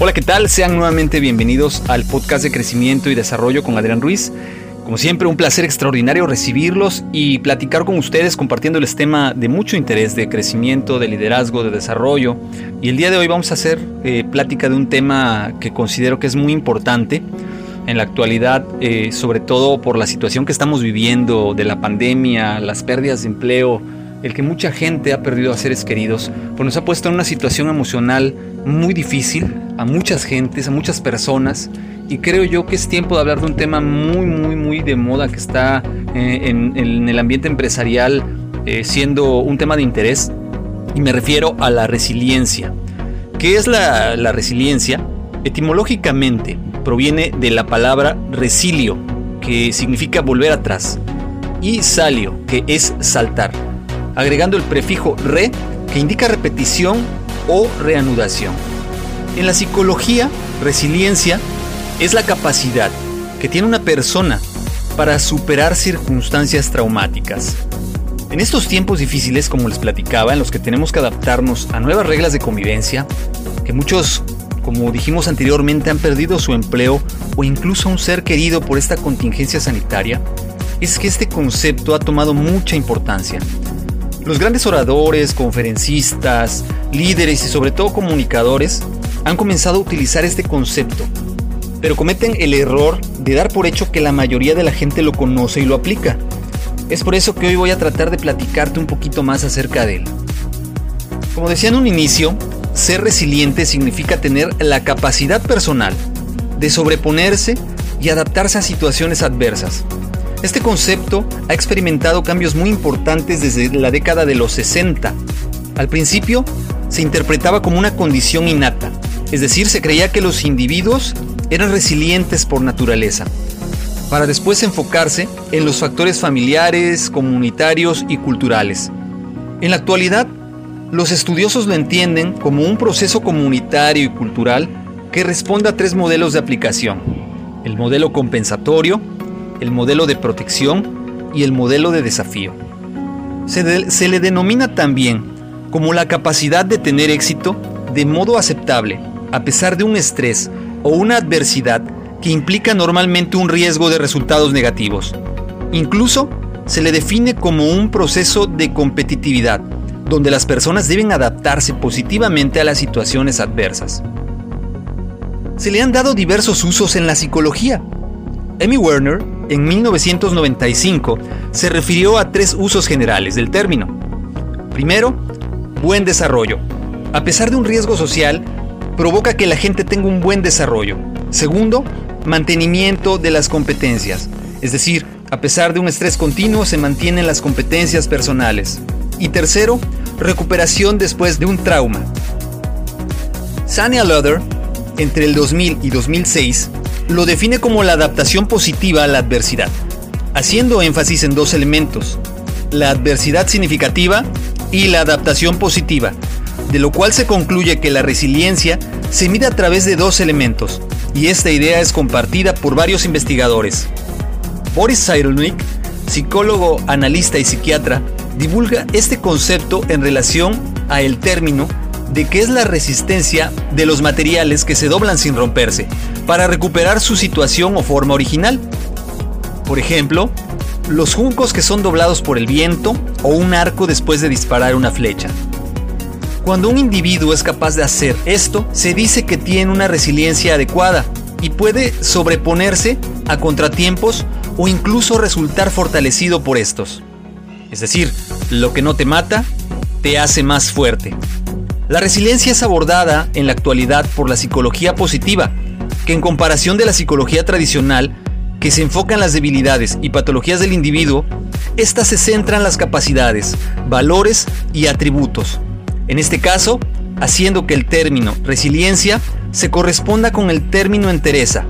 Hola, ¿qué tal? Sean nuevamente bienvenidos al podcast de crecimiento y desarrollo con Adrián Ruiz. Como siempre, un placer extraordinario recibirlos y platicar con ustedes compartiéndoles tema de mucho interés de crecimiento, de liderazgo, de desarrollo. Y el día de hoy vamos a hacer eh, plática de un tema que considero que es muy importante en la actualidad, eh, sobre todo por la situación que estamos viviendo de la pandemia, las pérdidas de empleo, el que mucha gente ha perdido a seres queridos, pues nos ha puesto en una situación emocional muy difícil a muchas gentes, a muchas personas, y creo yo que es tiempo de hablar de un tema muy, muy, muy de moda que está eh, en, el ambiente empresarial eh, siendo un tema de interés, y me refiero a la resiliencia. ¿Qué es la, la resiliencia? Etimológicamente proviene de la palabra resilio, que significa volver atrás, y salio, que es saltar agregando el prefijo re, que indica repetición o reanudación. En la psicología, resiliencia es la capacidad que tiene una persona para superar circunstancias traumáticas. En estos tiempos difíciles, como les platicaba, en los que tenemos que adaptarnos a nuevas reglas de convivencia, que muchos, como dijimos anteriormente, han perdido su empleo o incluso un ser querido por esta contingencia sanitaria, es que este concepto ha tomado mucha importancia los grandes oradores, conferencistas, líderes y sobre todo comunicadores han comenzado a utilizar este concepto, pero cometen el error de dar por hecho que la mayoría de la gente lo conoce y lo aplica. Es por eso que hoy voy a tratar de platicarte un poquito más acerca de él. Como decía en un inicio, ser resiliente significa tener la capacidad personal de sobreponerse y adaptarse a situaciones adversas, este concepto ha experimentado cambios muy importantes desde la década de los 60. Al principio, se interpretaba como una condición innata, es decir, se creía que los individuos eran resilientes por naturaleza, para después enfocarse en los factores familiares, comunitarios y culturales. En la actualidad, los estudiosos lo entienden como un proceso comunitario y cultural que responde a tres modelos de aplicación. El modelo compensatorio, el modelo de protección y el modelo de desafío. Se, le denomina también como la capacidad de tener éxito de modo aceptable, a pesar de un estrés o una adversidad que implica normalmente un riesgo de resultados negativos. Incluso se le define como un proceso de competitividad, donde las personas deben adaptarse positivamente a las situaciones adversas. Se le han dado diversos usos en la psicología. Emmy Werner en 1995 se refirió a tres usos generales del término. Primero, buen desarrollo. A pesar de un riesgo social, provoca que la gente tenga un buen desarrollo. Segundo, mantenimiento de las competencias. Es decir, a pesar de un estrés continuo, se mantienen las competencias personales. Y tercero, recuperación después de un trauma. Sania Luther, entre el 2000 y 2006, lo define como la adaptación positiva a la adversidad, haciendo énfasis en dos elementos, la adversidad significativa y la adaptación positiva, de lo cual se concluye que la resiliencia se mide a través de dos elementos, y esta idea es compartida por varios investigadores. Boris Cyrulnik, psicólogo, analista y psiquiatra, divulga este concepto en relación a el término de qué es la resistencia de los materiales que se doblan sin romperse, para recuperar su situación o forma original. Por ejemplo, los juncos que son doblados por el viento o un arco después de disparar una flecha. Cuando un individuo es capaz de hacer esto, se dice que tiene una resiliencia adecuada y puede sobreponerse a contratiempos o incluso resultar fortalecido por estos. Es decir, lo que no te mata, te hace más fuerte. La resiliencia es abordada en la actualidad por la psicología positiva, que en comparación de la psicología tradicional, que se enfoca en las debilidades y patologías del individuo, esta se centra en las capacidades, valores y atributos. En este caso, haciendo que el término resiliencia se corresponda con el término entereza,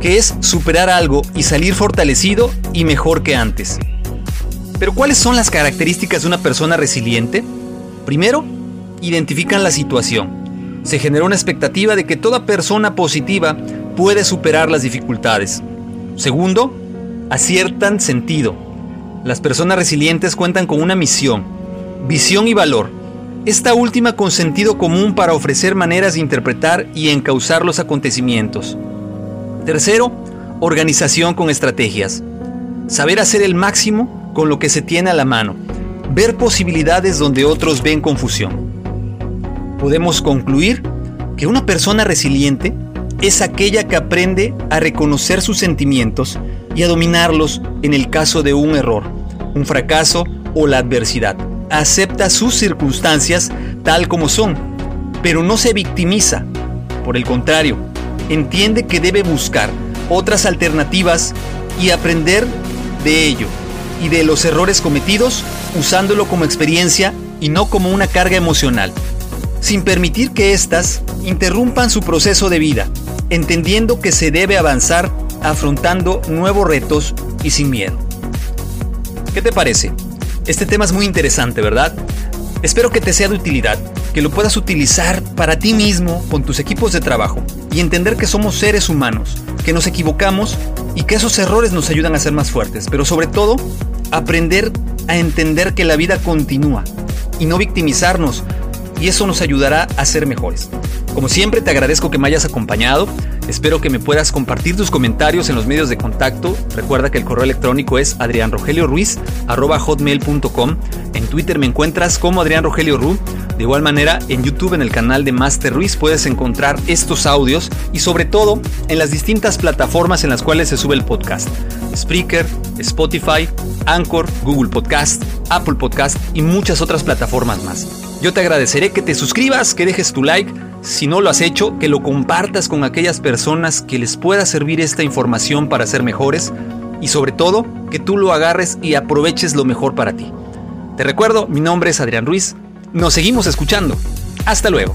que es superar algo y salir fortalecido y mejor que antes. Pero ¿cuáles son las características de una persona resiliente? Primero, identifican la situación. Se genera una expectativa de que toda persona positiva puede superar las dificultades. Segundo, aciertan sentido. Las personas resilientes cuentan con una misión, visión y valor. Esta última con sentido común para ofrecer maneras de interpretar y encauzar los acontecimientos. Tercero, organización con estrategias. Saber hacer el máximo con lo que se tiene a la mano. Ver posibilidades donde otros ven confusión podemos concluir que una persona resiliente es aquella que aprende a reconocer sus sentimientos y a dominarlos en el caso de un error, un fracaso o la adversidad. Acepta sus circunstancias tal como son, pero no se victimiza. Por el contrario, entiende que debe buscar otras alternativas y aprender de ello y de los errores cometidos usándolo como experiencia y no como una carga emocional sin permitir que éstas interrumpan su proceso de vida, entendiendo que se debe avanzar afrontando nuevos retos y sin miedo. ¿Qué te parece? Este tema es muy interesante, ¿verdad? Espero que te sea de utilidad, que lo puedas utilizar para ti mismo con tus equipos de trabajo y entender que somos seres humanos, que nos equivocamos y que esos errores nos ayudan a ser más fuertes, pero sobre todo aprender a entender que la vida continúa y no victimizarnos y eso nos ayudará a ser mejores. Como siempre te agradezco que me hayas acompañado, espero que me puedas compartir tus comentarios en los medios de contacto, recuerda que el correo electrónico es adrianrogelioruiz.com, en Twitter me encuentras como Adrián Rogelio Ru, de igual manera en YouTube en el canal de Master Ruiz puedes encontrar estos audios y sobre todo en las distintas plataformas en las cuales se sube el podcast, Spreaker, Spotify, Anchor, Google Podcast, Apple Podcast y muchas otras plataformas más. Yo te agradeceré que te suscribas, que dejes tu like, si no lo has hecho, que lo compartas con aquellas personas que les pueda servir esta información para ser mejores y sobre todo que tú lo agarres y aproveches lo mejor para ti. Te recuerdo, mi nombre es Adrián Ruiz, nos seguimos escuchando. Hasta luego.